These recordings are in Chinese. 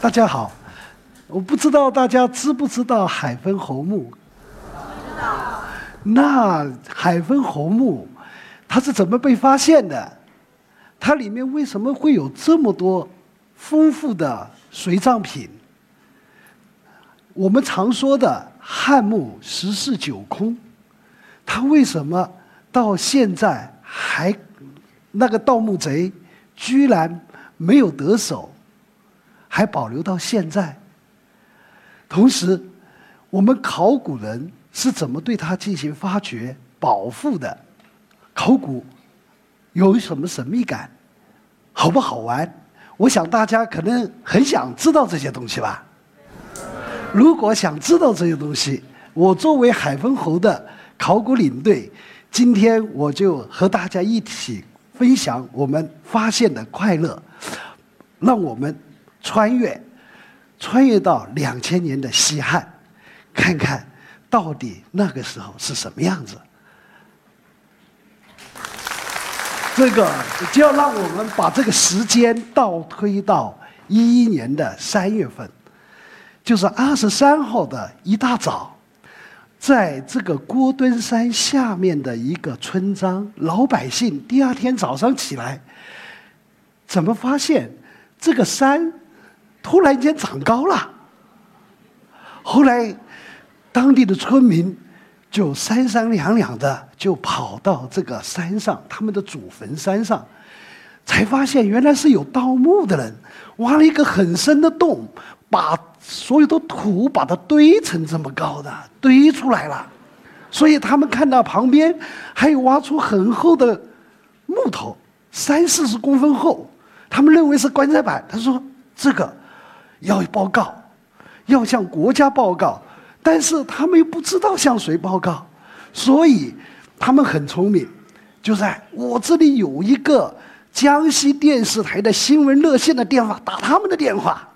呃，大家好，我不知道大家知不知道海昏侯墓？知道。那海昏侯墓，它是怎么被发现的？它里面为什么会有这么多丰富的随葬品？我们常说的汉墓十室九空，它为什么到现在还那个盗墓贼居然没有得手？还保留到现在。同时，我们考古人是怎么对它进行发掘、保护的？考古有什么神秘感？好不好玩？我想大家可能很想知道这些东西吧。如果想知道这些东西，我作为海昏侯的考古领队，今天我就和大家一起分享我们发现的快乐，让我们。穿越，穿越到两千年的西汉，看看到底那个时候是什么样子。这个就要让我们把这个时间倒推到一一年的三月份，就是二十三号的一大早，在这个郭墩山下面的一个村庄，老百姓第二天早上起来，怎么发现这个山？突然间长高了，后来当地的村民就三三两两的就跑到这个山上，他们的祖坟山上，才发现原来是有盗墓的人挖了一个很深的洞，把所有的土把它堆成这么高的堆出来了，所以他们看到旁边还有挖出很厚的木头，三四十公分厚，他们认为是棺材板。他说这个。要报告，要向国家报告，但是他们又不知道向谁报告，所以他们很聪明，就在我这里有一个江西电视台的新闻热线的电话，打他们的电话。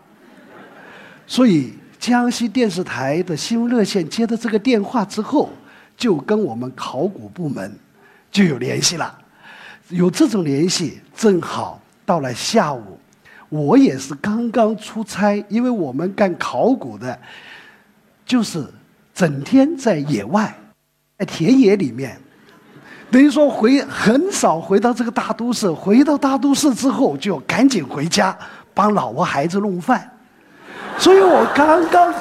所以江西电视台的新闻热线接到这个电话之后，就跟我们考古部门就有联系了，有这种联系，正好到了下午。我也是刚刚出差，因为我们干考古的，就是整天在野外，在田野里面，等于说回很少回到这个大都市。回到大都市之后，就赶紧回家帮老婆孩子弄饭。所以我刚刚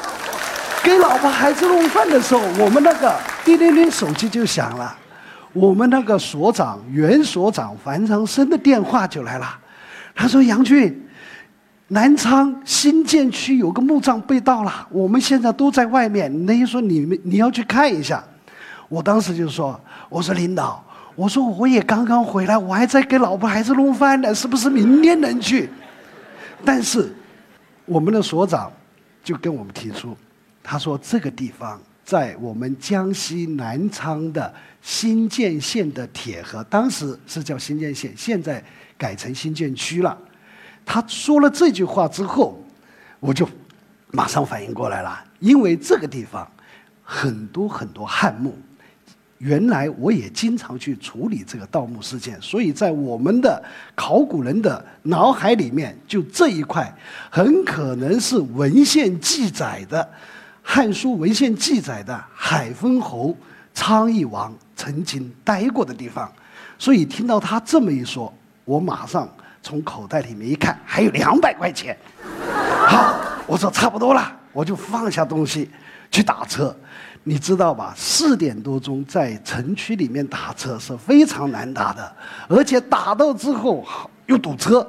给老婆孩子弄饭的时候，我们那个叮铃铃手机就响了，我们那个所长原所长樊长生的电话就来了，他说：“杨俊。”南昌新建区有个墓葬被盗了，我们现在都在外面。那些说你们你要去看一下，我当时就说：“我说领导，我说我也刚刚回来，我还在给老婆孩子弄饭呢，是不是明天能去？”但是我们的所长就跟我们提出，他说这个地方在我们江西南昌的新建县的铁河，当时是叫新建县，现在改成新建区了。他说了这句话之后，我就马上反应过来了，因为这个地方很多很多汉墓，原来我也经常去处理这个盗墓事件，所以在我们的考古人的脑海里面，就这一块很可能是文献记载的《汉书》文献记载的海昏侯昌邑王曾经待过的地方，所以听到他这么一说，我马上。从口袋里面一看，还有两百块钱。好，我说差不多了，我就放下东西去打车。你知道吧？四点多钟在城区里面打车是非常难打的，而且打到之后又堵车，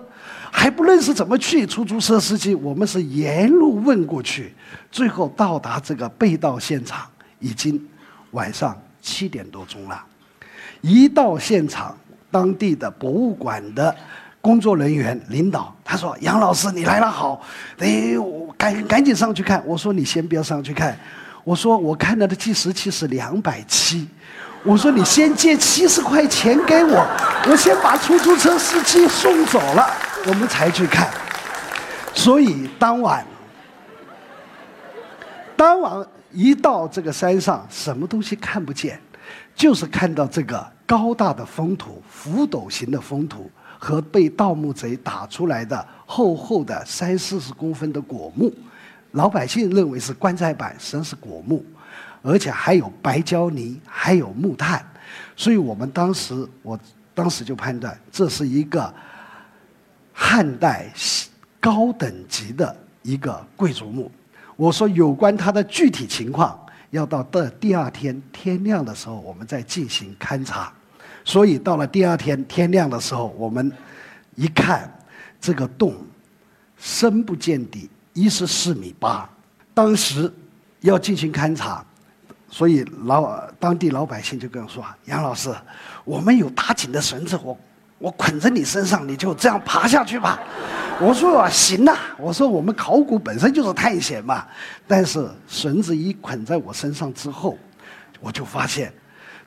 还不认识怎么去。出租车司机，我们是沿路问过去，最后到达这个被盗现场，已经晚上七点多钟了。一到现场，当地的博物馆的。工作人员、领导，他说：“杨老师，你来了好，哎，我赶赶紧上去看。”我说：“你先不要上去看。”我说：“我看到的计时器是两百七。”我说：“你先借七十块钱给我，我先把出租车司机送走了，我们才去看。”所以当晚，当晚一到这个山上，什么东西看不见，就是看到这个高大的封土、浮斗形的封土和被盗墓贼打出来的厚厚的三四十公分的果木，老百姓认为是棺材板，实际上是果木，而且还有白胶泥，还有木炭，所以我们当时，我当时就判断这是一个汉代高等级的一个贵族墓。我说有关它的具体情况。要到的第二天天亮的时候，我们再进行勘察。所以到了第二天天亮的时候，我们一看这个洞深不见底，一十四米八。当时要进行勘察，所以老当地老百姓就跟我说：“杨老师，我们有打井的绳子，我我捆在你身上，你就这样爬下去吧。”我说，行呐！我说我们考古本身就是探险嘛，但是绳子一捆在我身上之后，我就发现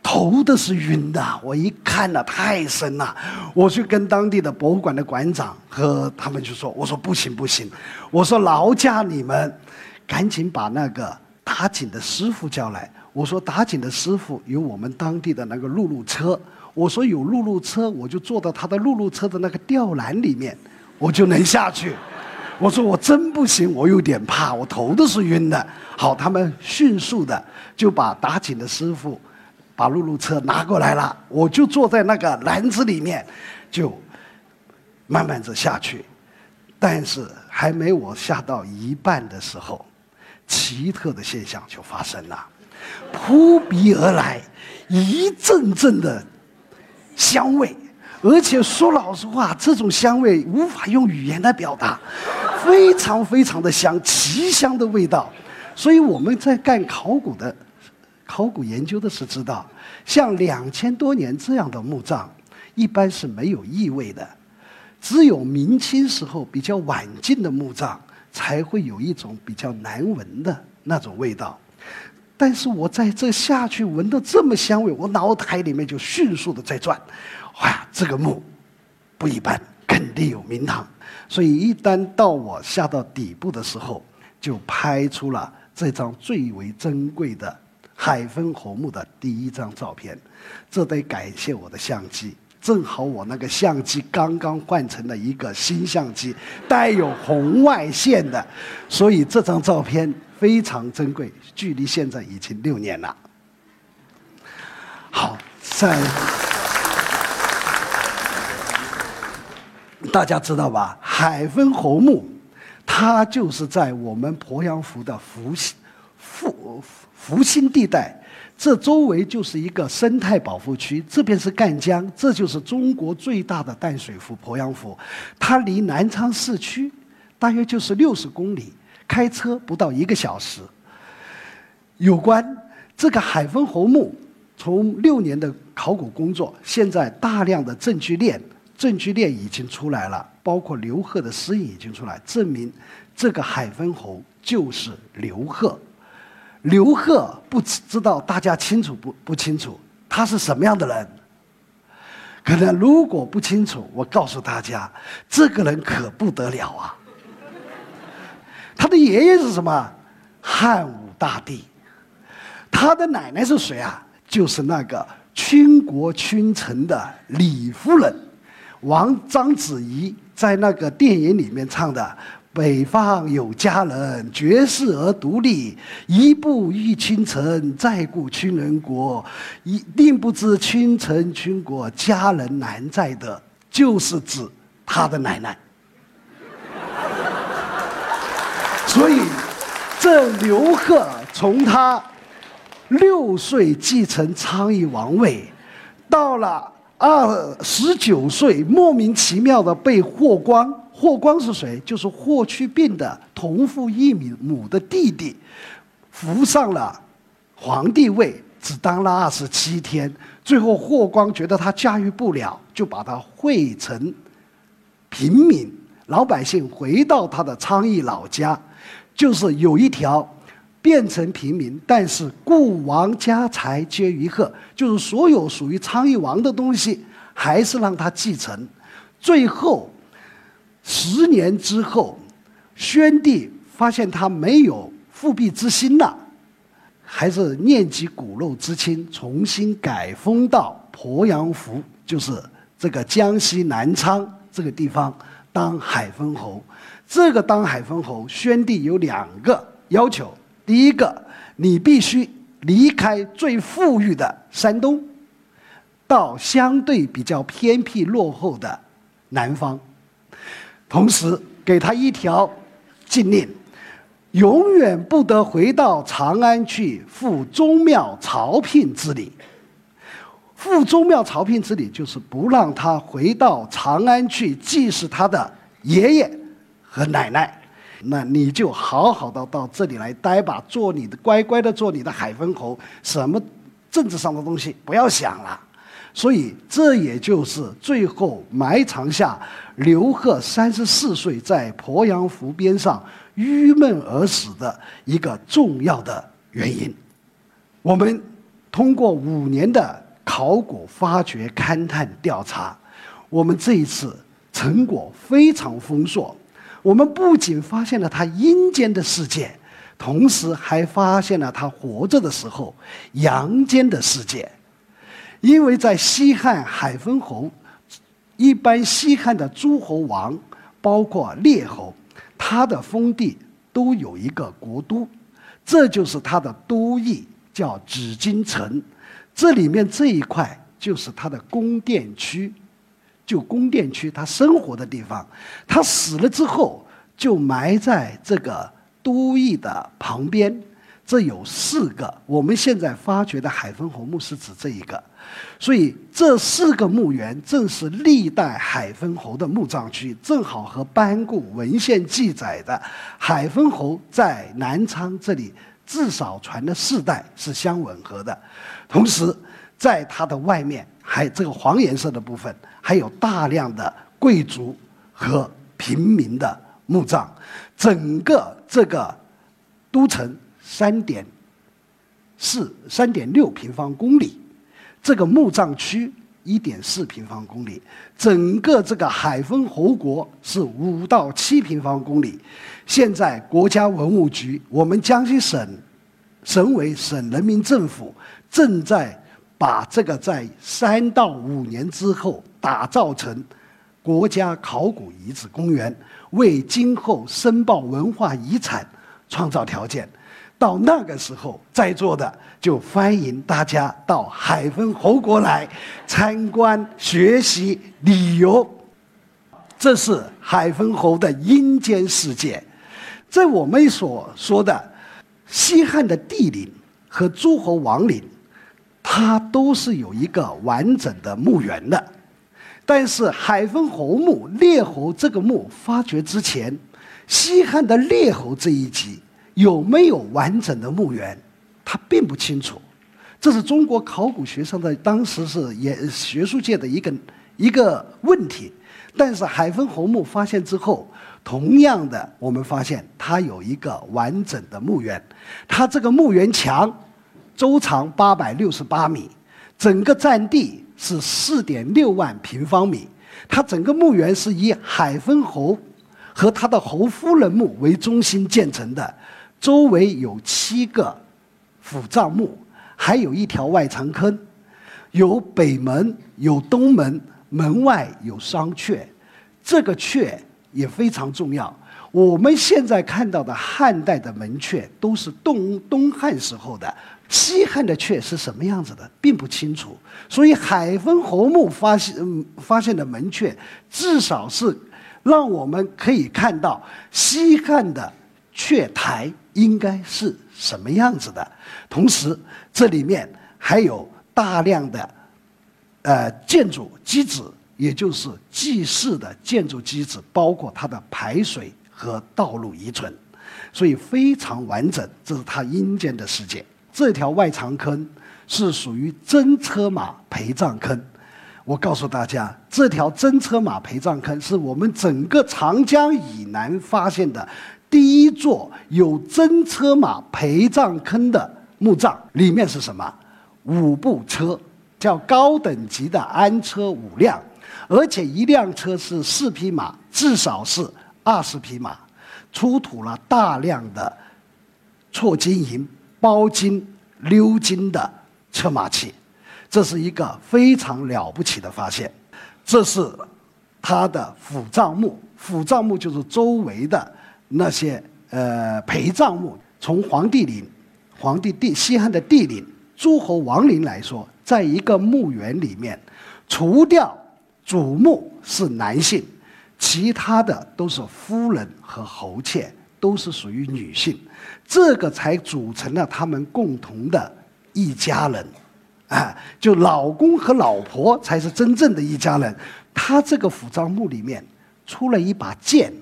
头都是晕的。我一看呐，太深了，我去跟当地的博物馆的馆长和他们就说：“我说不行不行，我说劳驾你们，赶紧把那个打井的师傅叫来。我说打井的师傅有我们当地的那个露露车，我说有露露车，我就坐到他的露露车的那个吊篮里面。”我就能下去，我说我真不行，我有点怕，我头都是晕的。好，他们迅速的就把打井的师傅把露露车拿过来了，我就坐在那个篮子里面，就慢慢的下去。但是还没我下到一半的时候，奇特的现象就发生了，扑鼻而来一阵阵的香味。而且说老实话，这种香味无法用语言来表达，非常非常的香，奇香的味道。所以我们在干考古的、考古研究的是知道，像两千多年这样的墓葬，一般是没有异味的，只有明清时候比较晚近的墓葬才会有一种比较难闻的那种味道。但是我在这下去闻到这么香味，我脑海里面就迅速的在转。哇，这个墓不一般，肯定有名堂。所以一旦到我下到底部的时候，就拍出了这张最为珍贵的海丰侯墓的第一张照片。这得感谢我的相机，正好我那个相机刚刚换成了一个新相机，带有红外线的，所以这张照片非常珍贵。距离现在已经六年了。好，在。大家知道吧？海丰侯墓，它就是在我们鄱阳湖的福兴、福福兴地带，这周围就是一个生态保护区。这边是赣江，这就是中国最大的淡水湖——鄱阳湖。它离南昌市区大约就是六十公里，开车不到一个小时。有关这个海丰侯墓，从六年的考古工作，现在大量的证据链。证据链已经出来了，包括刘贺的诗印已经出来，证明这个海丰侯就是刘贺。刘贺不知道大家清楚不不清楚？他是什么样的人？可能如果不清楚，我告诉大家，这个人可不得了啊！他的爷爷是什么？汉武大帝。他的奶奶是谁啊？就是那个倾国倾城的李夫人。王章子怡在那个电影里面唱的“北方有佳人，绝世而独立，一步一倾城，再顾倾人国。一定不知倾城倾国，佳人难在的，就是指他的奶奶。所以，这刘贺从他六岁继承昌邑王位，到了。二十九岁，莫名其妙的被霍光，霍光是谁？就是霍去病的同父异母的弟弟，扶上了皇帝位，只当了二十七天。最后霍光觉得他驾驭不了，就把他汇成平民老百姓，回到他的昌邑老家，就是有一条。变成平民，但是故王家财皆于贺，就是所有属于昌邑王的东西，还是让他继承。最后十年之后，宣帝发现他没有复辟之心了，还是念及骨肉之亲，重新改封到鄱阳湖，就是这个江西南昌这个地方当海封侯。这个当海封侯，宣帝有两个要求：第一个，你必须离开最富裕的山东，到相对比较偏僻落后的南方；同时给他一条禁令，永远不得回到长安去赴宗庙朝聘之礼。赴宗庙朝聘之礼，就是不让他回到长安去祭祀他的爷爷。和奶奶，那你就好好的到这里来待吧，做你的乖乖的做你的海昏侯，什么政治上的东西不要想了。所以这也就是最后埋藏下刘贺三十四岁在鄱阳湖边上郁闷而死的一个重要的原因。我们通过五年的考古发掘、勘探调查，我们这一次成果非常丰硕。我们不仅发现了他阴间的世界，同时还发现了他活着的时候阳间的世界。因为在西汉海昏侯，一般西汉的诸侯王，包括列侯，他的封地都有一个国都，这就是他的都邑，叫紫禁城。这里面这一块就是他的宫殿区。就宫殿区，他生活的地方，他死了之后就埋在这个都邑的旁边。这有四个，我们现在发掘的海昏侯墓是指这一个，所以这四个墓园正是历代海昏侯的墓葬区，正好和班固文献记载的海昏侯在南昌这里至少传了四代是相吻合的。同时，在它的外面。还这个黄颜色的部分，还有大量的贵族和平民的墓葬。整个这个都城三点四、三点六平方公里，这个墓葬区一点四平方公里，整个这个海丰侯国是五到七平方公里。现在国家文物局，我们江西省省委省人民政府正在。把这个在三到五年之后打造成国家考古遗址公园，为今后申报文化遗产创造条件。到那个时候，在座的就欢迎大家到海丰侯国来参观、学习、旅游。这是海丰侯的阴间世界。在我们所说的西汉的帝陵和诸侯王陵。它都是有一个完整的墓园的，但是海丰侯墓列侯这个墓发掘之前，西汉的列侯这一级有没有完整的墓园，他并不清楚。这是中国考古学上的当时是也学术界的一个一个问题。但是海丰侯墓发现之后，同样的我们发现它有一个完整的墓园，它这个墓园墙。周长八百六十八米，整个占地是四点六万平方米。它整个墓园是以海丰侯和他的侯夫人墓为中心建成的，周围有七个府葬墓，还有一条外藏坑，有北门，有东门，门外有商阙。这个阙也非常重要。我们现在看到的汉代的门阙都是东东汉时候的。西汉的阙是什么样子的，并不清楚。所以海丰侯墓发现发现的门阙，至少是让我们可以看到西汉的阙台应该是什么样子的。同时，这里面还有大量的呃建筑基址，也就是祭祀的建筑基址，包括它的排水和道路遗存，所以非常完整。这是它阴间的世界。这条外长坑是属于真车马陪葬坑。我告诉大家，这条真车马陪葬坑是我们整个长江以南发现的第一座有真车马陪葬坑的墓葬。里面是什么？五部车，叫高等级的安车五辆，而且一辆车是四匹马，至少是二十匹马，出土了大量的错金银。包金、鎏金的车马器，这是一个非常了不起的发现。这是他的府葬墓，府葬墓就是周围的那些呃陪葬墓。从皇帝陵、皇帝帝西汉的帝陵、诸侯王陵来说，在一个墓园里面，除掉主墓是男性，其他的都是夫人和侯妾，都是属于女性，这个才组成了他们共同的一家人。啊，就老公和老婆才是真正的一家人。他这个府葬墓里面出了一把剑，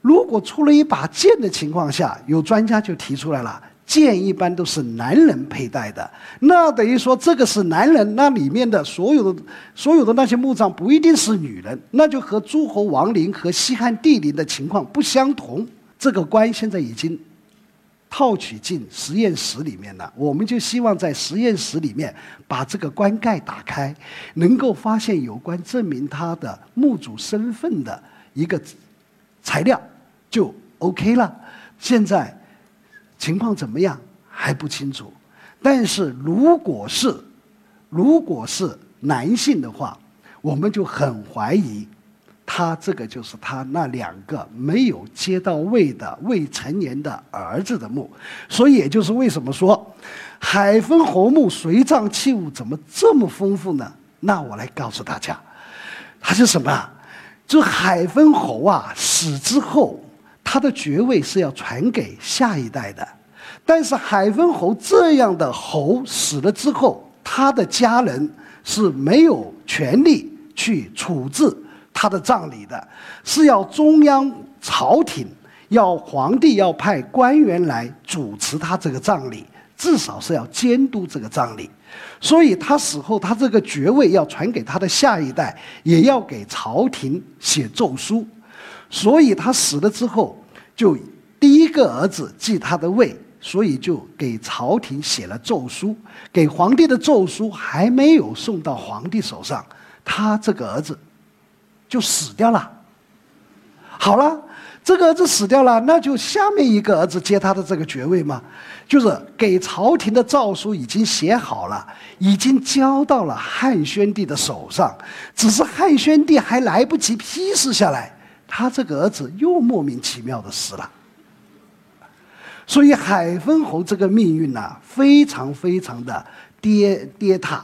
如果出了一把剑的情况下，有专家就提出来了，剑一般都是男人佩戴的，那等于说这个是男人，那里面的所有的所有的那些墓葬不一定是女人，那就和诸侯王陵和西汉帝陵的情况不相同。这个官现在已经。套取进实验室里面了，我们就希望在实验室里面把这个棺盖打开，能够发现有关证明他的墓主身份的一个材料，就 OK 了。现在情况怎么样还不清楚，但是如果是如果是男性的话，我们就很怀疑。他这个就是他那两个没有接到位的未成年的儿子的墓，所以也就是为什么说海丰侯墓随葬器物怎么这么丰富呢？那我来告诉大家，他是什么？就海丰侯啊死之后，他的爵位是要传给下一代的，但是海丰侯这样的侯死了之后，他的家人是没有权利去处置。他的葬礼的是要中央朝廷要皇帝要派官员来主持他这个葬礼，至少是要监督这个葬礼。所以他死后，他这个爵位要传给他的下一代，也要给朝廷写奏书。所以他死了之后，就第一个儿子继他的位，所以就给朝廷写了奏书。给皇帝的奏书还没有送到皇帝手上，他这个儿子。就死掉了。好了，这个儿子死掉了，那就下面一个儿子接他的这个爵位嘛。就是给朝廷的诏书已经写好了，已经交到了汉宣帝的手上，只是汉宣帝还来不及批示下来，他这个儿子又莫名其妙的死了。所以海丰侯这个命运呢，非常非常的跌跌宕。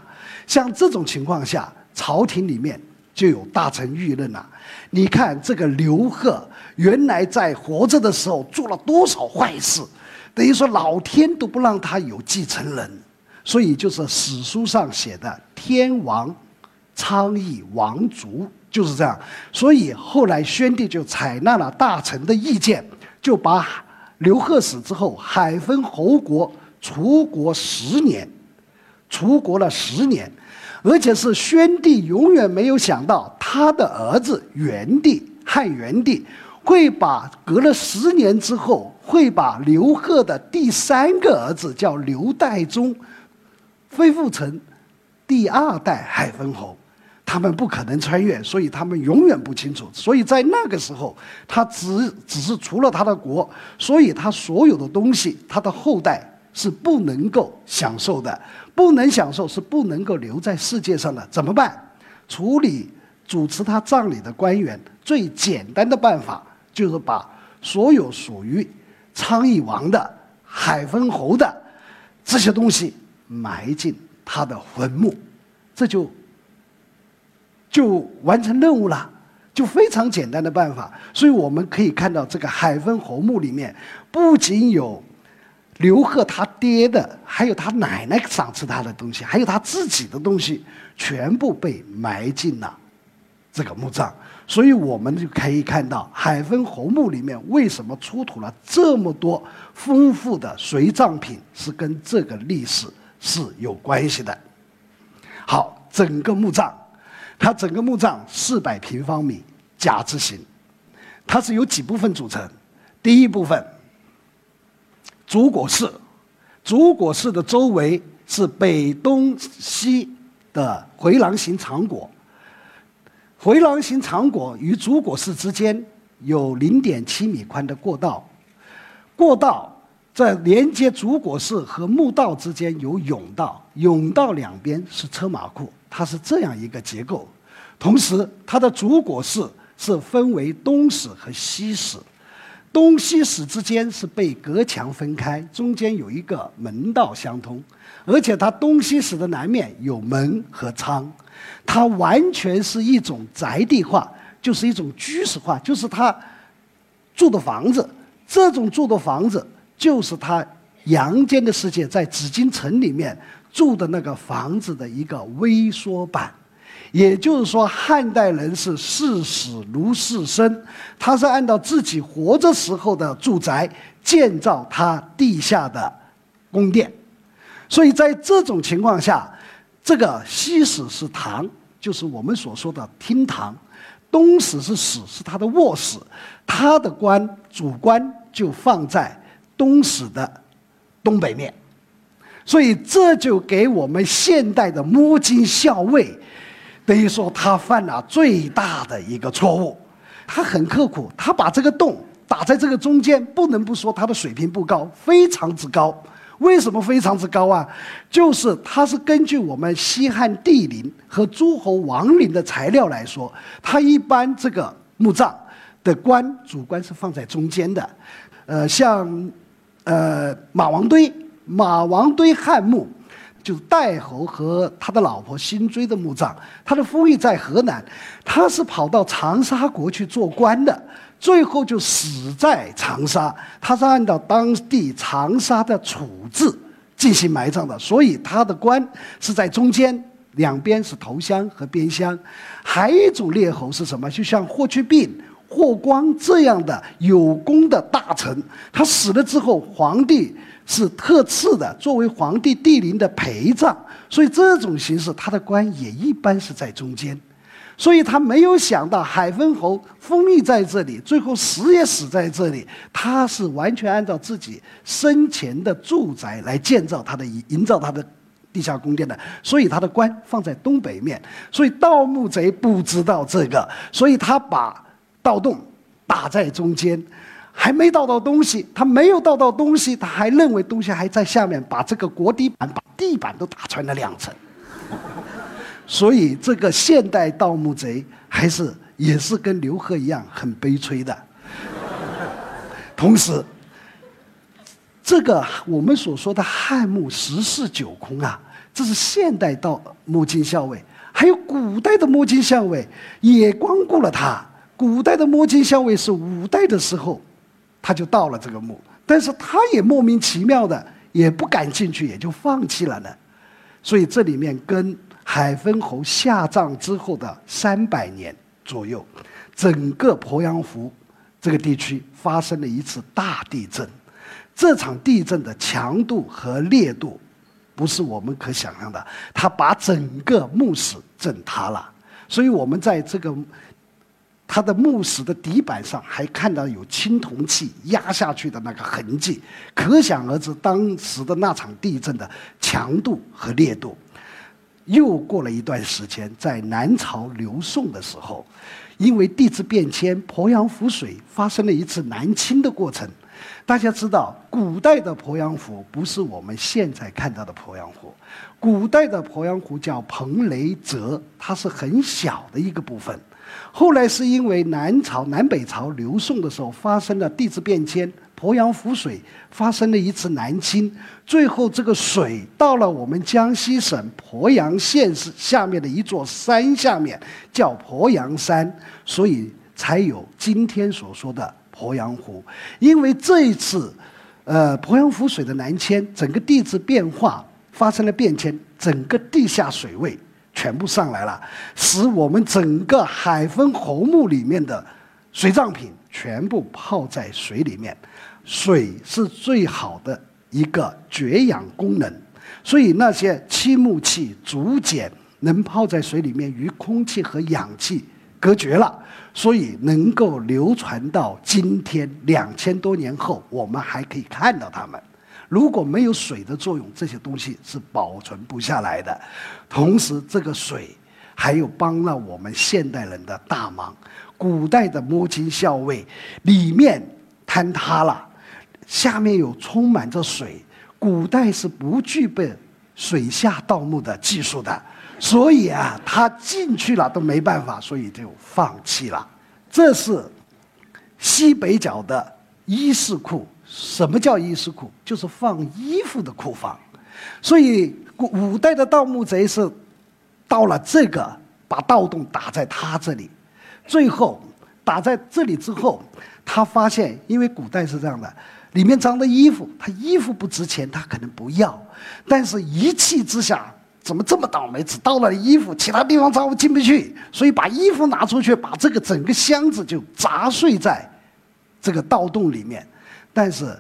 像这种情况下，朝廷里面。就有大臣议论了，你看这个刘贺，原来在活着的时候做了多少坏事，等于说老天都不让他有继承人，所以就是史书上写的“天王昌邑王族”就是这样。所以后来宣帝就采纳了大臣的意见，就把刘贺死之后，海丰侯国除国十年，除国了十年。而且是宣帝永远没有想到，他的儿子元帝汉元帝会把隔了十年之后，会把刘贺的第三个儿子叫刘代宗，恢复成第二代海丰侯。他们不可能穿越，所以他们永远不清楚。所以在那个时候，他只只是除了他的国，所以他所有的东西，他的后代。是不能够享受的，不能享受是不能够留在世界上的，怎么办？处理主持他葬礼的官员最简单的办法就是把所有属于昌邑王的、海昏侯的这些东西埋进他的坟墓，这就就完成任务了，就非常简单的办法。所以我们可以看到，这个海昏侯墓里面不仅有。刘贺他爹的，还有他奶奶赏赐他的东西，还有他自己的东西，全部被埋进了这个墓葬。所以我们就可以看到海丰侯墓里面为什么出土了这么多丰富的随葬品，是跟这个历史是有关系的。好，整个墓葬，它整个墓葬四百平方米甲字形，它是由几部分组成？第一部分。主椁室，主椁室的周围是北东西的回廊形长椁。回廊形长椁与主椁室之间有零点七米宽的过道，过道在连接主果寺和墓道之间有甬道，甬道两边是车马库，它是这样一个结构。同时，它的主果寺是分为东室和西室，东西室之间是被隔墙分开，中间有一个门道相通，而且它东西室的南面有门和仓，它完全是一种宅地化，就是一种居室化，就是他住的房子。这种住的房子。就是他阳间的世界，在紫禁城里面住的那个房子的一个微缩版，也就是说，汉代人是视死如视生，他是按照自己活着时候的住宅建造他地下的宫殿，所以在这种情况下，这个西室是堂，就是我们所说的厅堂；东室是室，是他的卧室，他的官主官就放在。东史的东北面，所以这就给我们现代的摸金校尉，等于说他犯了最大的一个错误。他很刻苦，他把这个洞打在这个中间，不能不说他的水平不高，非常之高。为什么非常之高啊？就是他是根据我们西汉帝陵和诸侯王陵的材料来说，他一般这个墓葬的棺主棺是放在中间的，呃，像。呃，马王堆，马王堆汉墓，就是代侯和他的老婆辛追的墓葬。他的封邑在河南，他是跑到长沙国去做官的，最后就死在长沙。他是按照当地长沙的处置进行埋葬的，所以他的官是在中间，两边是头乡和边乡。还有一种列侯是什么？就像霍去病。霍光这样的有功的大臣，他死了之后，皇帝是特赐的，作为皇帝帝陵的陪葬，所以这种形式，他的官也一般是在中间。所以他没有想到海昏侯封邑在这里，最后死也死在这里。他是完全按照自己生前的住宅来建造他的营造他的地下宫殿的，所以他的官放在东北面。所以盗墓贼不知道这个，所以他把。盗洞打在中间，还没盗到东西，他没有盗到东西，他还认为东西还在下面，把这个国地板、把地板都打穿了两层。所以这个现代盗墓贼还是也是跟刘贺一样很悲催的。同时，这个我们所说的汉墓十室九空啊，这是现代盗墓金校尉，还有古代的摸金校尉也光顾了他。古代的摸金校尉是五代的时候，他就到了这个墓，但是他也莫名其妙的也不感兴趣，也就放弃了呢。所以这里面跟海昏侯下葬之后的三百年左右，整个鄱阳湖这个地区发生了一次大地震。这场地震的强度和烈度，不是我们可想象的，它把整个墓室震塌了。所以我们在这个。他的墓室的底板上还看到有青铜器压下去的那个痕迹，可想而知当时的那场地震的强度和烈度。又过了一段时间，在南朝刘宋的时候，因为地质变迁，鄱阳湖水发生了一次南侵的过程。大家知道，古代的鄱阳湖不是我们现在看到的鄱阳湖，古代的鄱阳湖叫彭雷泽，它是很小的一个部分。后来是因为南朝、南北朝、刘宋的时候发生了地质变迁，鄱阳湖水发生了一次南侵，最后这个水到了我们江西省鄱阳县市下面的一座山下面，叫鄱阳山，所以才有今天所说的鄱阳湖。因为这一次，呃，鄱阳湖水的南迁，整个地质变化发生了变迁，整个地下水位。全部上来了，使我们整个海昏侯墓里面的水葬品全部泡在水里面。水是最好的一个绝氧功能，所以那些漆木器、竹简能泡在水里面，与空气和氧气隔绝了，所以能够流传到今天两千多年后，我们还可以看到它们。如果没有水的作用，这些东西是保存不下来的。同时，这个水还有帮了我们现代人的大忙。古代的摸金校尉里面坍塌了，下面有充满着水，古代是不具备水下盗墓的技术的，所以啊，他进去了都没办法，所以就放弃了。这是西北角的衣饰库。什么叫衣食库？就是放衣服的库房。所以古代的盗墓贼是到了这个，把盗洞打在他这里，最后打在这里之后，他发现，因为古代是这样的。里面装的衣服，他衣服不值钱，他可能不要。但是一气之下，怎么这么倒霉，只盗了衣服，其他地方装进不去，所以把衣服拿出去，把这个整个箱子就砸碎在这个盗洞里面。但是，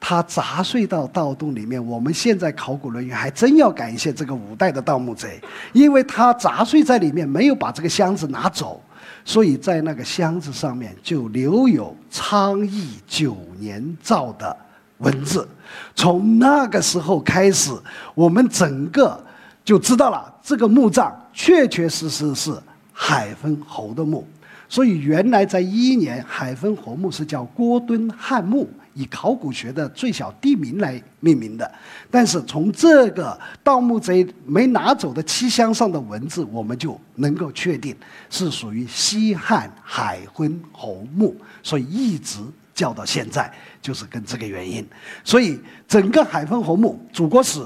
他砸碎到盗洞里面，我们现在考古人员还真要感谢这个五代的盗墓贼，因为他砸碎在里面，没有把这个箱子拿走。所以在那个箱子上面就留有昌邑九年造的文字，从那个时候开始，我们整个就知道了这个墓葬确确实实是海昏侯的墓。所以原来在一年，海昏侯墓是叫郭墩汉墓。以考古学的最小地名来命名的，但是从这个盗墓贼没拿走的漆箱上的文字，我们就能够确定是属于西汉海昏侯墓，所以一直叫到现在，就是跟这个原因。所以整个海昏侯墓主国史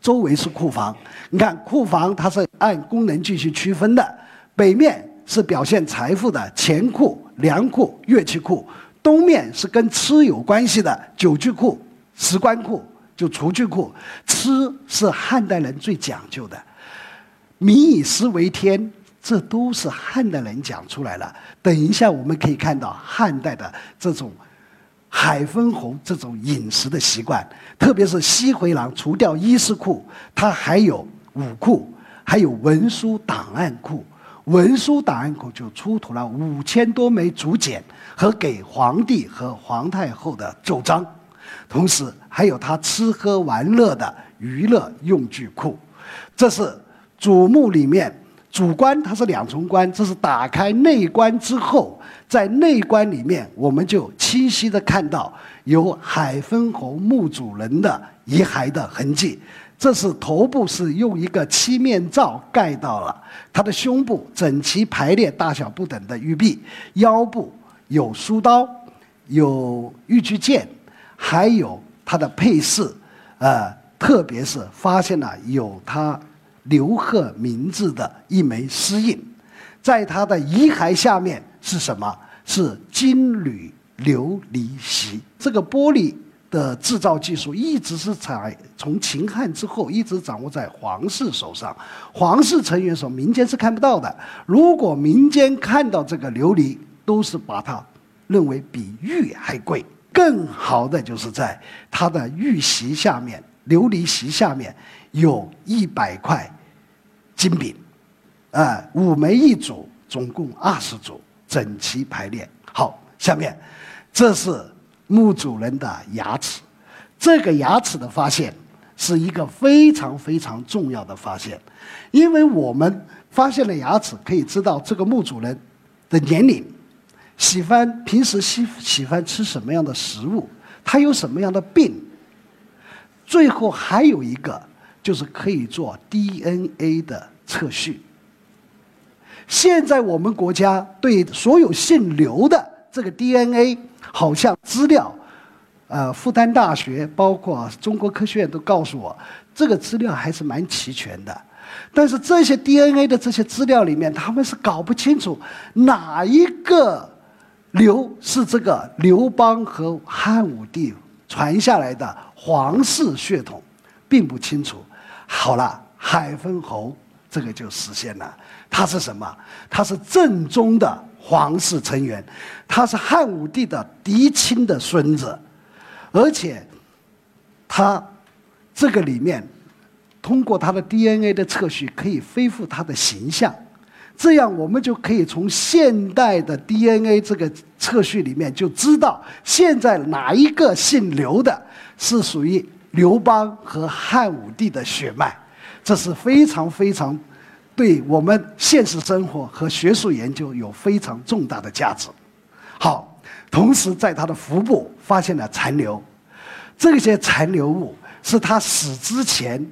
周围是库房，你看库房它是按功能进行区分的，北面是表现财富的钱库、粮库、乐器库。东面是跟吃有关系的酒具库、石棺库，就厨具库。吃是汉代人最讲究的，民以食为天，这都是汉代人讲出来了。等一下我们可以看到汉代的这种海昏侯这种饮食的习惯，特别是西回廊，除掉衣食库，它还有武库，还有文书档案库。文书档案库就出土了五千多枚竹简和给皇帝和皇太后的奏章，同时还有他吃喝玩乐的娱乐用具库。这是主墓里面主棺，它是两重棺。这是打开内棺之后，在内棺里面，我们就清晰的看到有海昏侯墓主人的遗骸的痕迹。这是头部是用一个漆面罩盖到了，他的胸部整齐排列，大小不等的玉璧，腰部有书刀，有玉具剑，还有他的配饰，呃，特别是发现了有他刘贺名字的一枚丝印，在他的遗骸下面是什么？是金缕琉璃席，这个玻璃。的制造技术一直是在从秦汉之后一直掌握在皇室手上，皇室成员手民间是看不到的。如果民间看到这个琉璃，都是把它认为比玉还贵。更好的就是在它的玉席下面，琉璃席下面有一百块金饼，啊，五枚一组，总共二十组，整齐排列。好，下面这是。墓主人的牙齿，这个牙齿的发现是一个非常非常重要的发现，因为我们发现了牙齿，可以知道这个墓主人的年龄，喜欢平时喜喜欢吃什么样的食物，他有什么样的病。最后还有一个就是可以做 DNA 的测序。现在我们国家对所有姓刘的这个 DNA。好像资料，呃，复旦大学包括中国科学院都告诉我，这个资料还是蛮齐全的。但是这些 DNA 的这些资料里面，他们是搞不清楚哪一个刘是这个刘邦和汉武帝传下来的皇室血统，并不清楚。好了，海昏侯这个就实现了，他是什么？他是正宗的。皇室成员，他是汉武帝的嫡亲的孙子，而且他这个里面通过他的 DNA 的测序可以恢复他的形象，这样我们就可以从现代的 DNA 这个测序里面就知道现在哪一个姓刘的是属于刘邦和汉武帝的血脉，这是非常非常。对我们现实生活和学术研究有非常重大的价值。好，同时在他的腹部发现了残留，这些残留物是他死之前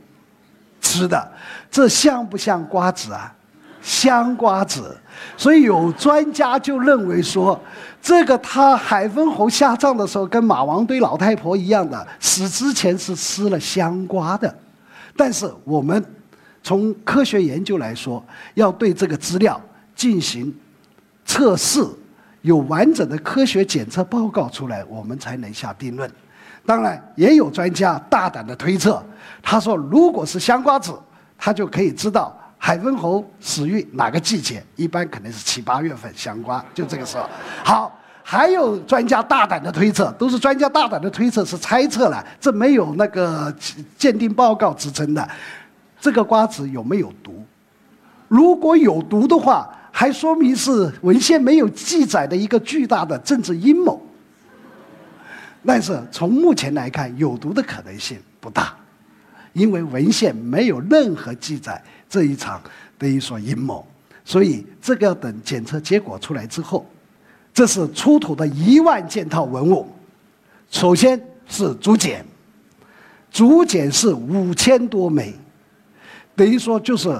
吃的，这像不像瓜子啊？香瓜子。所以有专家就认为说，这个他海昏侯下葬的时候，跟马王堆老太婆一样的，死之前是吃了香瓜的。但是我们从科学研究来说，要对这个资料进行测试，有完整的科学检测报告出来，我们才能下定论。当然，也有专家大胆的推测，他说，如果是香瓜子，他就可以知道。海昏侯死于哪个季节？一般可能是七八月份，香瓜就这个时候。好，还有专家大胆的推测，都是专家大胆的推测，是猜测了，这没有那个鉴定报告支撑的。这个瓜子有没有毒？如果有毒的话，还说明是文献没有记载的一个巨大的政治阴谋。但是从目前来看，有毒的可能性不大，因为文献没有任何记载。这一场等于说阴谋，所以这个要等检测结果出来之后，这是出土的一万件套文物。首先是竹简，竹简是五千多枚，等于说就是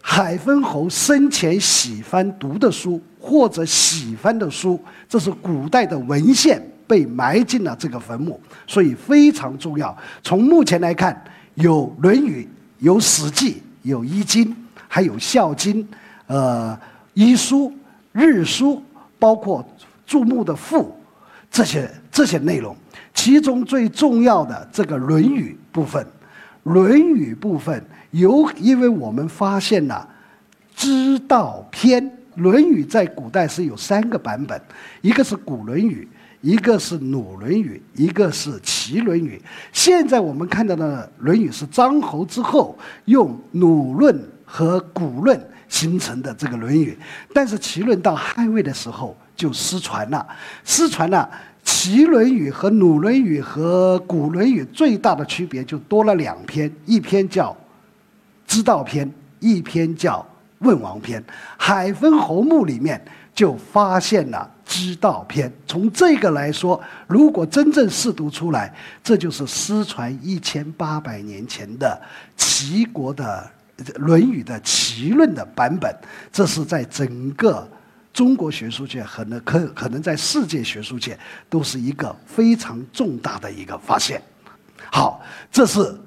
海昏侯生前喜欢读的书或者喜欢的书，这是古代的文献被埋进了这个坟墓，所以非常重要。从目前来看，有《论语》，有《史记》。有《易经》，还有《孝经》，呃，《医书》《日书》，包括注目的赋，这些这些内容。其中最重要的这个《论语》部分，《论语》部分有，因为我们发现了《知道篇》，《论语》在古代是有三个版本，一个是古《论语》。一个是《鲁论语》，一个是《齐论语》。现在我们看到的《论语》是张侯之后用鲁论和古论形成的这个《论语》，但是《齐论》到汉魏的时候就失传了。失传了，《齐论语》和《鲁论语》和《古论语》最大的区别就多了两篇，一篇叫《知道篇》，一篇叫《问王篇》。海昏侯墓里面就发现了。知道篇，从这个来说，如果真正试读出来，这就是失传一千八百年前的齐国的《论语》的齐论的版本。这是在整个中国学术界，可能可可能在世界学术界都是一个非常重大的一个发现。好，这是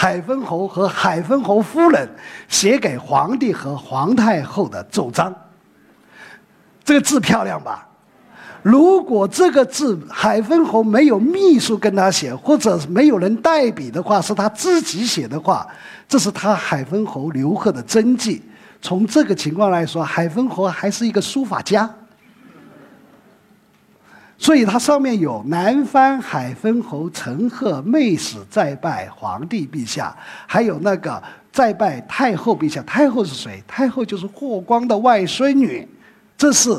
海昏侯和海昏侯夫人写给皇帝和皇太后的奏章。这个字漂亮吧？如果这个字海昏侯没有秘书跟他写，或者没有人代笔的话，是他自己写的话，这是他海昏侯刘贺的真迹。从这个情况来说，海昏侯还是一个书法家。所以它上面有南方海昏侯陈赫妹使再拜皇帝陛下，还有那个再拜太后陛下。太后是谁？太后就是霍光的外孙女。这是。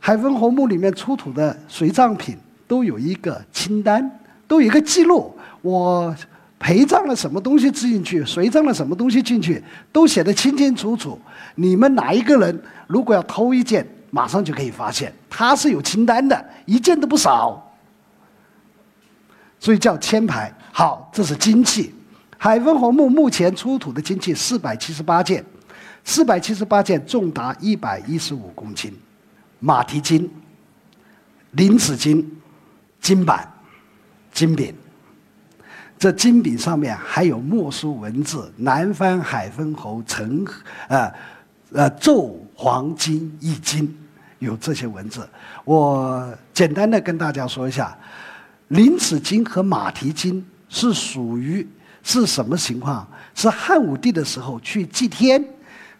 海昏侯墓里面出土的随葬品都有一个清单，都有一个记录。我陪葬了什么东西进去，随葬了什么东西进去，都写得清清楚楚。你们哪一个人如果要偷一件，马上就可以发现，他是有清单的，一件都不少。所以叫签牌。好，这是金器。海昏侯墓目前出土的金器四百七十八件，四百七十八件重达一百一十五公斤。马蹄金、鳞齿金、金板、金饼，这金饼上面还有墨书文字：“南方海昏侯陈，呃，呃，奏黄金一斤。”有这些文字。我简单的跟大家说一下，鳞齿金和马蹄金是属于是什么情况？是汉武帝的时候去祭天，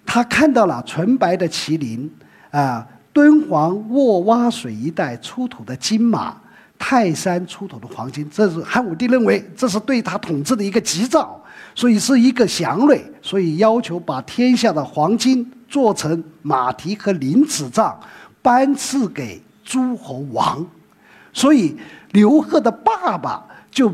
他看到了纯白的麒麟，啊。敦煌沃洼水一带出土的金马，泰山出土的黄金，这是汉武帝认为这是对他统治的一个吉兆，所以是一个祥瑞，所以要求把天下的黄金做成马蹄和鳞齿杖，颁赐给诸侯王。所以刘贺的爸爸就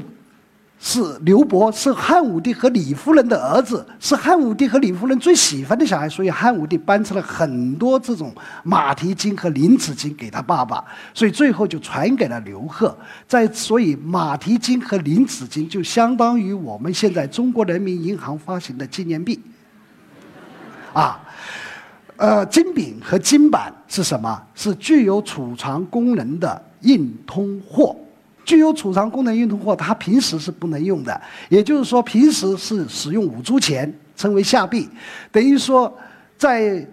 是刘伯，是汉武帝和李夫人的儿子，是汉武帝和李夫人最喜欢的小孩，所以汉武帝颁赐了很多这种马蹄金和麟子金给他爸爸，所以最后就传给了刘贺。在所以马蹄金和麟子金就相当于我们现在中国人民银行发行的纪念币。啊，呃，金饼和金板是什么？是具有储藏功能的硬通货。具有储藏功能硬通货，它平时是不能用的。也就是说，平时是使用五铢钱，称为夏币。等于说，在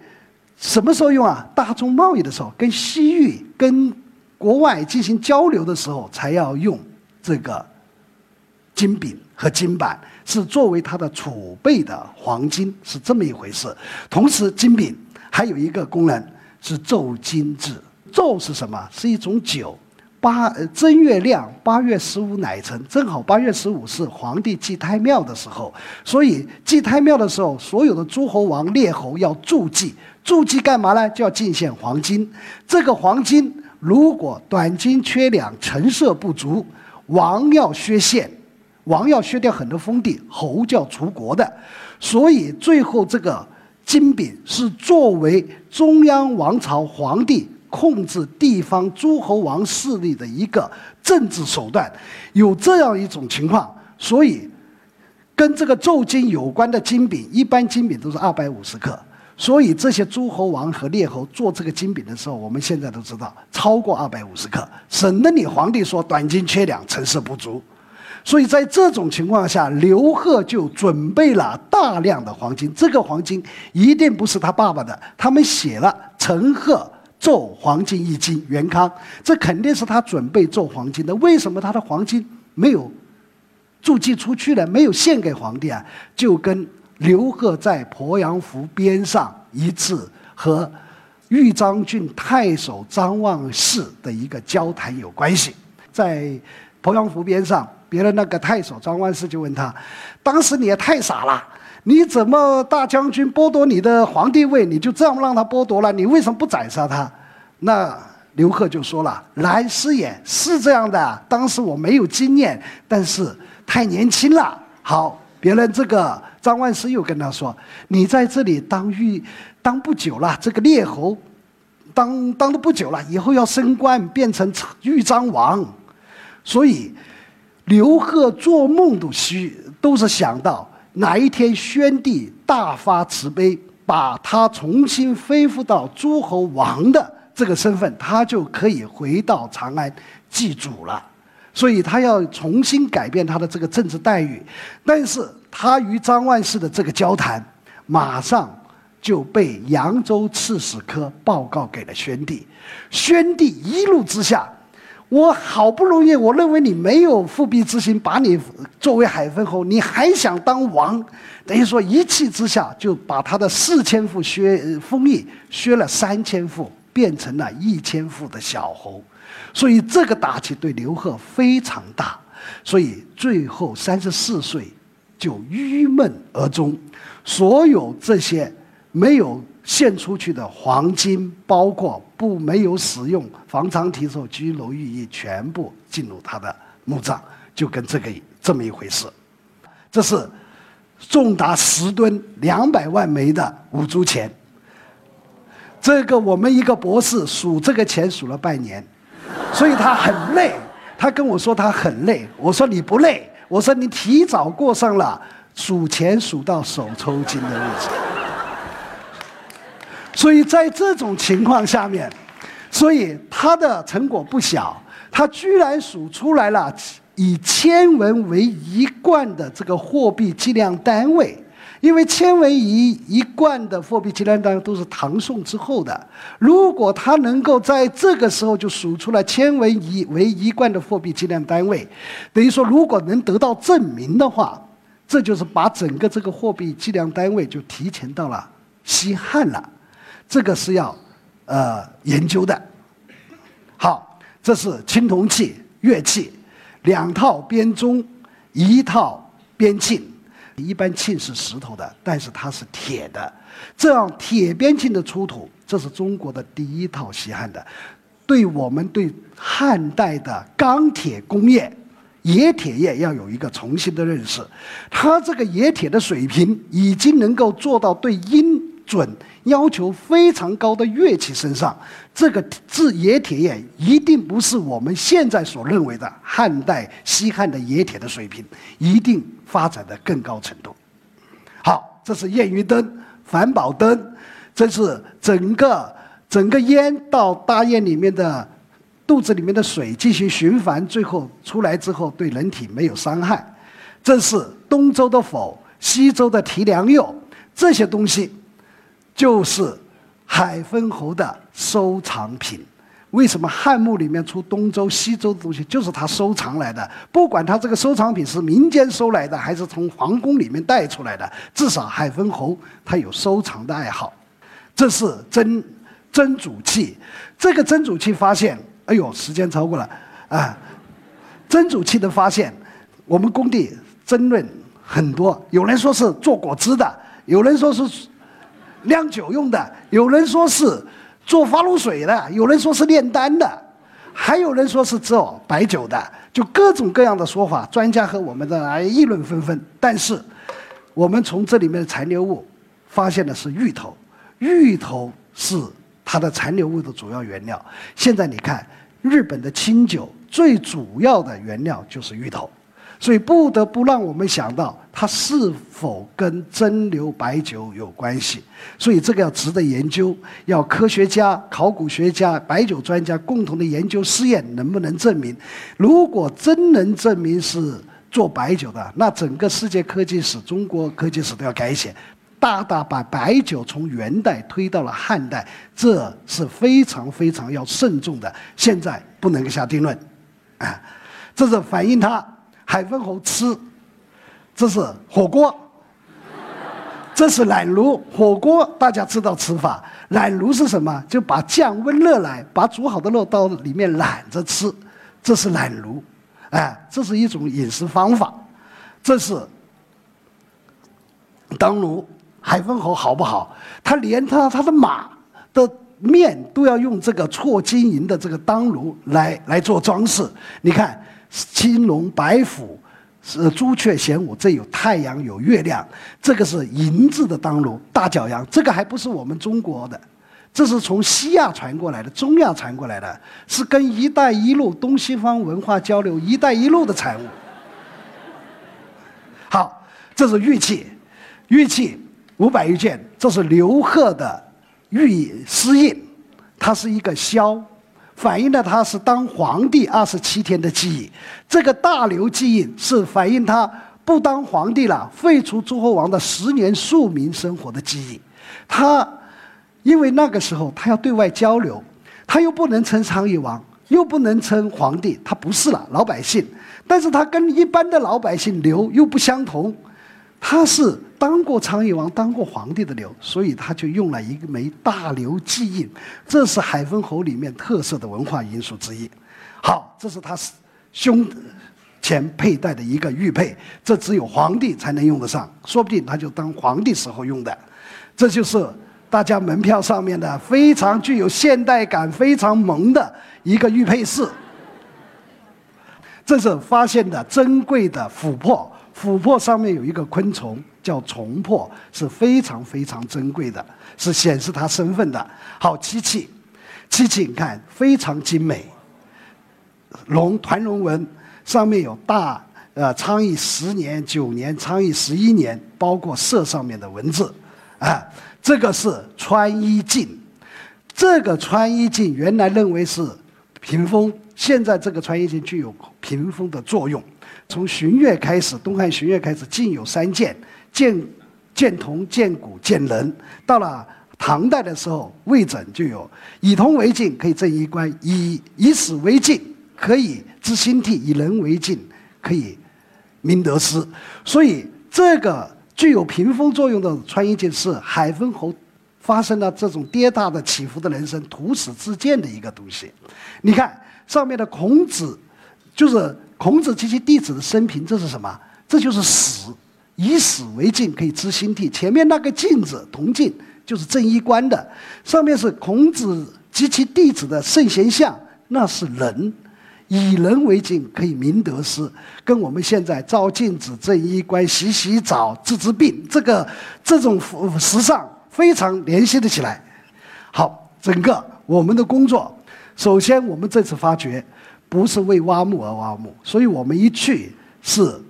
什么时候用啊？大宗贸易的时候，跟西域、跟国外进行交流的时候，才要用这个金饼和金板，是作为它的储备的黄金，是这么一回事。同时，金饼还有一个功能是奏金制。奏是什么？是一种酒。八正月亮，八月十五乃成，正好八月十五是皇帝祭太庙的时候，所以祭太庙的时候，所有的诸侯王列侯要助祭，助祭干嘛呢？就要进献黄金。这个黄金如果短金缺两，成色不足，王要削县，王要削掉很多封地，侯就要除国的。所以最后这个金饼是作为中央王朝皇帝。控制地方诸侯王势力的一个政治手段，有这样一种情况，所以跟这个奏金有关的金饼，一般金饼都是二百五十克，所以这些诸侯王和列侯做这个金饼的时候，我们现在都知道超过二百五十克，省得你皇帝说短斤缺两，成色不足。所以在这种情况下，刘贺就准备了大量的黄金，这个黄金一定不是他爸爸的，他们写了陈贺。奏黄金一斤，元康，这肯定是他准备奏黄金的。为什么他的黄金没有铸寄出去呢？没有献给皇帝啊？就跟刘贺在鄱阳湖边上一次和豫章郡太守张万世的一个交谈有关系。在鄱阳湖边上，别的那个太守张万世就问他：“当时你也太傻了。”你怎么大将军剥夺你的皇帝位？你就这样让他剥夺了？你为什么不宰杀他？那刘贺就说了：“来师也是这样的，当时我没有经验，但是太年轻了。”好，别人这个张万世又跟他说：“你在这里当御当不久了，这个列侯当当的不久了，以后要升官变成豫章王。”所以刘贺做梦都需都是想到。哪一天宣帝大发慈悲，把他重新恢复到诸侯王的这个身份，他就可以回到长安祭祖了。所以他要重新改变他的这个政治待遇。但是他与张万世的这个交谈，马上就被扬州刺史科报告给了宣帝。宣帝一怒之下。我好不容易，我认为你没有复辟之心，把你作为海昏侯，你还想当王？等于说一气之下就把他的四千户削封邑削了三千户，变成了一千户的小侯。所以这个打击对刘贺非常大，所以最后三十四岁就郁闷而终。所有这些没有。献出去的黄金，包括不没有使用房藏提手居楼玉衣，全部进入他的墓葬，就跟这个这么一回事。这是重达十吨、两百万枚的五铢钱。这个我们一个博士数这个钱数了半年，所以他很累。他跟我说他很累，我说你不累，我说你提早过上了数钱数到手抽筋的日子。所以在这种情况下面，所以他的成果不小，他居然数出来了以千文为一贯的这个货币计量单位，因为千文一一贯的货币计量单位都是唐宋之后的。如果他能够在这个时候就数出来千文一为一贯的货币计量单位，等于说如果能得到证明的话，这就是把整个这个货币计量单位就提前到了西汉了。这个是要，呃，研究的。好，这是青铜器乐器，两套编钟，一套编磬。一般磬是石头的，但是它是铁的。这样铁编磬的出土，这是中国的第一套西汉的，对我们对汉代的钢铁工业冶铁业要有一个重新的认识。它这个冶铁的水平已经能够做到对音准要求非常高的乐器身上。这个制冶铁业一定不是我们现在所认为的汉代西汉的冶铁的水平，一定发展的更高程度。好，这是验鱼灯、环保灯，这是整个整个烟到大雁里面的。肚子里面的水进行循环，最后出来之后对人体没有伤害。这是东周的否，西周的提梁釉，这些东西就是海昏侯的收藏品。为什么汉墓里面出东周、西周的东西，就是他收藏来的？不管他这个收藏品是民间收来的，还是从皇宫里面带出来的，至少海昏侯他有收藏的爱好。这是真真主器，这个真主器发现。哎呦，时间超过了，啊！真主器的发现，我们工地争论很多。有人说是做果汁的，有人说是酿酒用的，有人说是做花露水的，有人说是炼丹的，还有人说是做白酒的，就各种各样的说法，专家和我们的来议论纷纷。但是，我们从这里面的残留物发现的是芋头，芋头是。它的残留物的主要原料，现在你看，日本的清酒最主要的原料就是芋头，所以不得不让我们想到它是否跟蒸馏白酒有关系。所以这个要值得研究，要科学家、考古学家、白酒专家共同的研究试验，能不能证明？如果真能证明是做白酒的，那整个世界科技史、中国科技史都要改写。大大把白酒从元代推到了汉代，这是非常非常要慎重的。现在不能下定论，啊，这是反映他海昏侯吃，这是火锅，这是懒炉。火锅大家知道吃法，懒炉是什么？就把酱温热来，把煮好的肉到里面揽着吃，这是懒炉，哎，这是一种饮食方法。这是当炉。海昏侯好不好？他连他他的马的面都要用这个错金银的这个当炉来来做装饰。你看，青龙白虎是朱雀玄武，这有太阳有月亮，这个是银质的当炉。大角羊这个还不是我们中国的，这是从西亚传过来的，中亚传过来的，是跟“一带一路”东西方文化交流“一带一路”的产物。好，这是玉器，玉器。五百余件，这是刘贺的玉诗印，它是一个箫，反映了他是当皇帝二十七天的记忆。这个大刘记忆是反映他不当皇帝了，废除诸侯王的十年庶民生活的记忆。他因为那个时候他要对外交流，他又不能称昌邑王，又不能称皇帝，他不是了，老百姓。但是他跟一般的老百姓刘又不相同。他是当过昌邑王、当过皇帝的刘，所以他就用了一枚大刘记印，这是海昏侯里面特色的文化因素之一。好，这是他胸前佩戴的一个玉佩，这只有皇帝才能用得上，说不定他就当皇帝时候用的。这就是大家门票上面的非常具有现代感、非常萌的一个玉佩饰。这是发现的珍贵的琥珀。琥珀上面有一个昆虫叫虫珀，是非常非常珍贵的，是显示他身份的。好，漆器，漆器你看非常精美，龙团龙纹上面有大呃昌邑十年、九年、昌邑十一年，包括色上面的文字，啊，这个是穿衣镜，这个穿衣镜原来认为是屏风，现在这个穿衣镜具有屏风的作用。从荀悦开始，东汉荀悦开始，镜有三见：见见铜、见古、见人。到了唐代的时候，魏征就有以铜为镜，可以正衣冠；以以史为镜，可以知兴替；以人为镜，可以明得失。所以，这个具有屏风作用的穿衣镜，是海昏侯发生了这种跌宕的起伏的人生，图史自荐的一个东西。你看上面的孔子，就是。孔子及其弟子的生平，这是什么？这就是史，以史为镜，可以知兴替。前面那个镜子，铜镜，就是正衣冠的，上面是孔子及其弟子的圣贤像，那是人，以人为镜，可以明得失，跟我们现在照镜子、正衣冠、洗洗澡、治治病，这个这种时尚非常联系得起来。好，整个我们的工作，首先我们这次发掘不是为挖墓而挖墓，所以我们一去是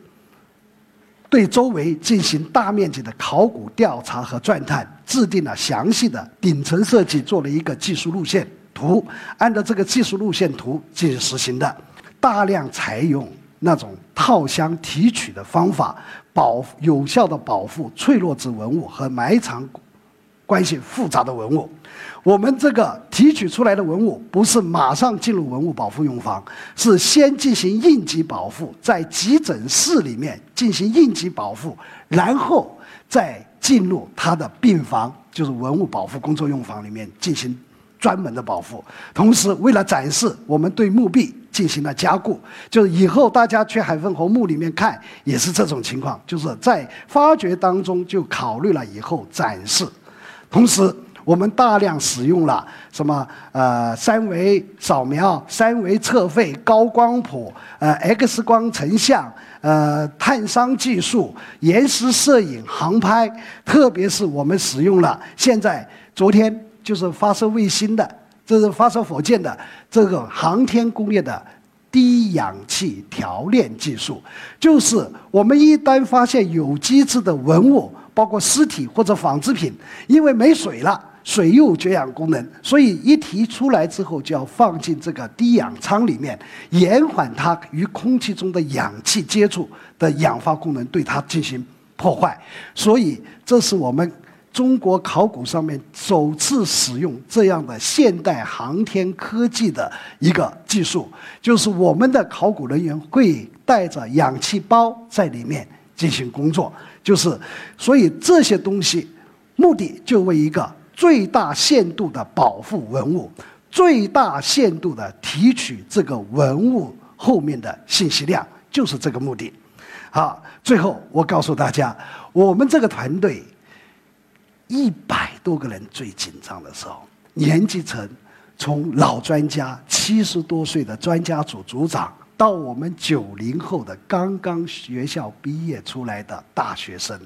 对周围进行大面积的考古调查和钻探，制定了详细的顶层设计，做了一个技术路线。图按照这个技术路线图进行实行的，大量采用那种套箱提取的方法，保有效的保护脆弱之文物和埋藏关系复杂的文物。我们这个提取出来的文物不是马上进入文物保护用房，是先进行应急保护，在急诊室里面进行应急保护，然后再进入他的病房，就是文物保护工作用房里面进行。专门的保护，同时为了展示，我们对墓壁进行了加固。就是以后大家去海丰侯墓里面看，也是这种情况，就是在发掘当中就考虑了以后展示。同时，我们大量使用了什么呃三维扫描、三维测绘、高光谱、呃 X 光成像、呃探伤技术、延时摄影、航拍，特别是我们使用了现在昨天。就是发射卫星的，这是发射火箭的这个航天工业的低氧气调炼技术。就是我们一旦发现有机质的文物，包括尸体或者纺织品，因为没水了，水又有绝氧功能，所以一提出来之后就要放进这个低氧舱里面，延缓它与空气中的氧气接触的氧化功能，对它进行破坏。所以这是我们。中国考古上面首次使用这样的现代航天科技的一个技术，就是我们的考古人员会带着氧气包在里面进行工作，就是所以这些东西目的就为一个最大限度的保护文物，最大限度的提取这个文物后面的信息量，就是这个目的。好，最后我告诉大家，我们这个团队。一百多个人最紧张的时候，年纪层从老专家七十多岁的专家组组长，到我们九零后的刚刚学校毕业出来的大学生，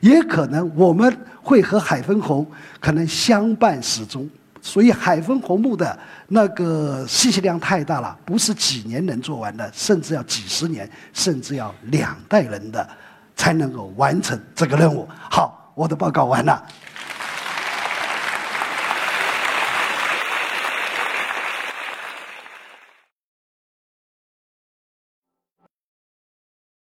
也可能我们会和海丰侯可能相伴始终。所以海丰侯墓的那个信息量太大了，不是几年能做完的，甚至要几十年，甚至要两代人的才能够完成这个任务。好。我的报告完了。